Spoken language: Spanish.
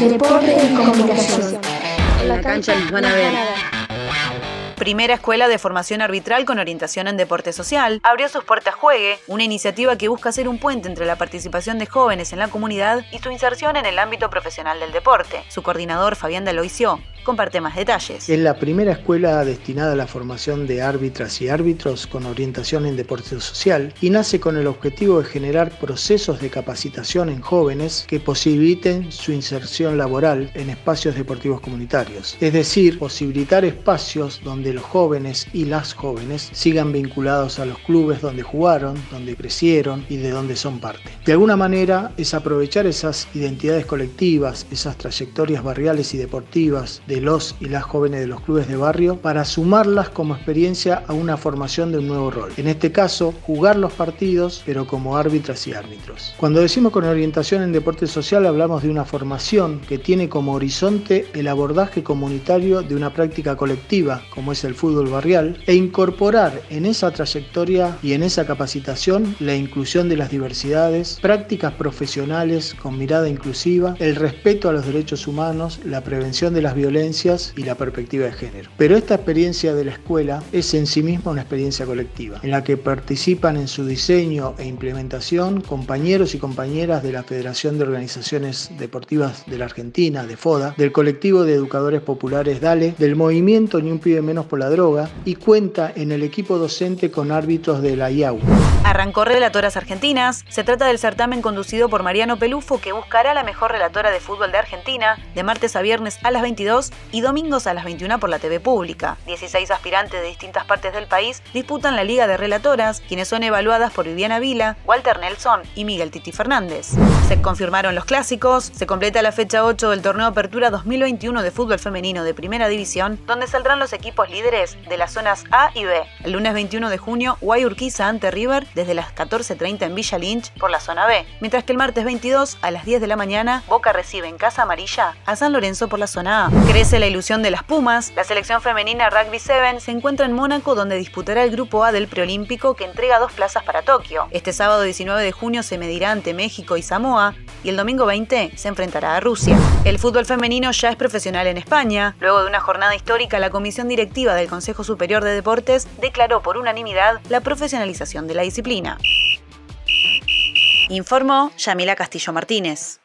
Deporte y comunicación. En la cancha nos van a ver. Primera Escuela de Formación Arbitral con orientación en deporte social, abrió sus puertas Juegue, una iniciativa que busca ser un puente entre la participación de jóvenes en la comunidad y su inserción en el ámbito profesional del deporte. Su coordinador, Fabián Daloisio, comparte más detalles. Es la primera escuela destinada a la formación de árbitras y árbitros con orientación en deporte social y nace con el objetivo de generar procesos de capacitación en jóvenes que posibiliten su inserción laboral en espacios deportivos comunitarios. Es decir, posibilitar espacios donde los jóvenes y las jóvenes sigan vinculados a los clubes donde jugaron, donde crecieron y de donde son parte. De alguna manera es aprovechar esas identidades colectivas, esas trayectorias barriales y deportivas de los y las jóvenes de los clubes de barrio para sumarlas como experiencia a una formación de un nuevo rol. En este caso, jugar los partidos, pero como árbitras y árbitros. Cuando decimos con orientación en deporte social, hablamos de una formación que tiene como horizonte el abordaje comunitario de una práctica colectiva, como es el fútbol barrial, e incorporar en esa trayectoria y en esa capacitación la inclusión de las diversidades, prácticas profesionales con mirada inclusiva, el respeto a los derechos humanos, la prevención de las violencias y la perspectiva de género. Pero esta experiencia de la escuela es en sí misma una experiencia colectiva, en la que participan en su diseño e implementación compañeros y compañeras de la Federación de Organizaciones Deportivas de la Argentina, de FODA, del colectivo de educadores populares DALE, del movimiento Ni un pibe menos por la droga y cuenta en el equipo docente con árbitros de la IAU. Arrancó Relatoras Argentinas. Se trata del certamen conducido por Mariano Pelufo que buscará la mejor relatora de fútbol de Argentina de martes a viernes a las 22 y domingos a las 21 por la TV pública. 16 aspirantes de distintas partes del país disputan la Liga de Relatoras, quienes son evaluadas por Viviana Vila, Walter Nelson y Miguel Titi Fernández. Se confirmaron los clásicos, se completa la fecha 8 del torneo Apertura 2021 de fútbol femenino de Primera División, donde saldrán los equipos líderes de las zonas A y B. El lunes 21 de junio, Guayurquiza ante River desde las 14.30 en Villa Lynch por la zona B, mientras que el martes 22 a las 10 de la mañana, Boca recibe en Casa Amarilla a San Lorenzo por la zona A. La ilusión de las Pumas, la selección femenina Rugby 7 se encuentra en Mónaco donde disputará el grupo A del preolímpico que entrega dos plazas para Tokio. Este sábado 19 de junio se medirá ante México y Samoa y el domingo 20 se enfrentará a Rusia. El fútbol femenino ya es profesional en España. Luego de una jornada histórica, la comisión directiva del Consejo Superior de Deportes declaró por unanimidad la profesionalización de la disciplina. Informó Yamila Castillo Martínez.